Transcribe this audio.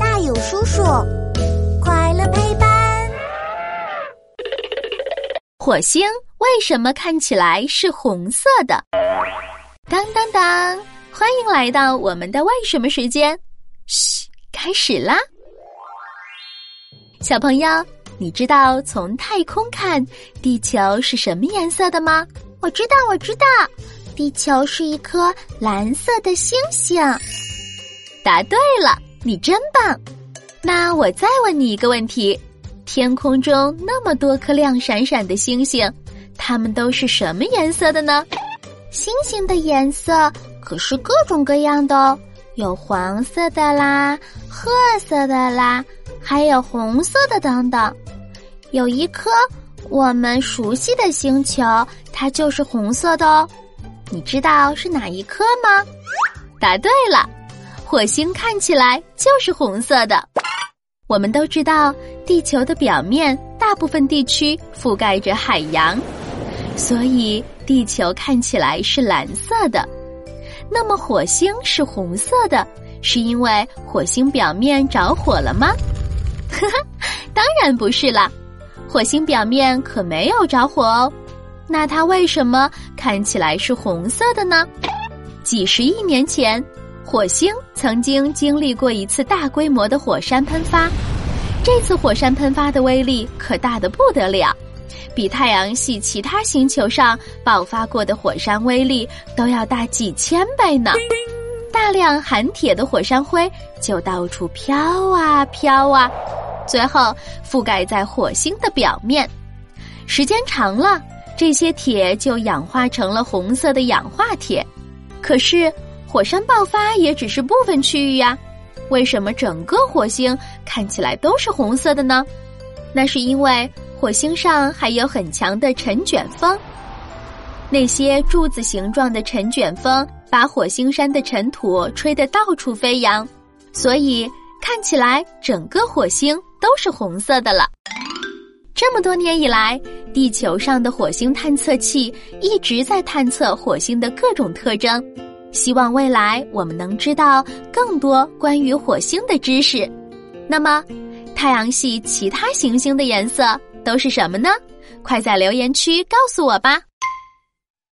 大有叔叔，快乐陪伴。火星为什么看起来是红色的？当当当！欢迎来到我们的为什么时间。嘘，开始啦！小朋友，你知道从太空看地球是什么颜色的吗？我知道，我知道，地球是一颗蓝色的星星。答对了，你真棒！那我再问你一个问题：天空中那么多颗亮闪闪的星星，它们都是什么颜色的呢？星星的颜色可是各种各样的哦，有黄色的啦，褐色的啦。还有红色的等等，有一颗我们熟悉的星球，它就是红色的哦。你知道是哪一颗吗？答对了，火星看起来就是红色的。我们都知道，地球的表面大部分地区覆盖着海洋，所以地球看起来是蓝色的。那么火星是红色的，是因为火星表面着火了吗？呵呵，当然不是啦，火星表面可没有着火哦。那它为什么看起来是红色的呢？几十亿年前，火星曾经经历过一次大规模的火山喷发。这次火山喷发的威力可大得不得了，比太阳系其他星球上爆发过的火山威力都要大几千倍呢。大量含铁的火山灰就到处飘啊飘啊。最后覆盖在火星的表面，时间长了，这些铁就氧化成了红色的氧化铁。可是火山爆发也只是部分区域呀，为什么整个火星看起来都是红色的呢？那是因为火星上还有很强的尘卷风，那些柱子形状的尘卷风把火星山的尘土吹得到处飞扬，所以看起来整个火星。都是红色的了。这么多年以来，地球上的火星探测器一直在探测火星的各种特征，希望未来我们能知道更多关于火星的知识。那么，太阳系其他行星的颜色都是什么呢？快在留言区告诉我吧。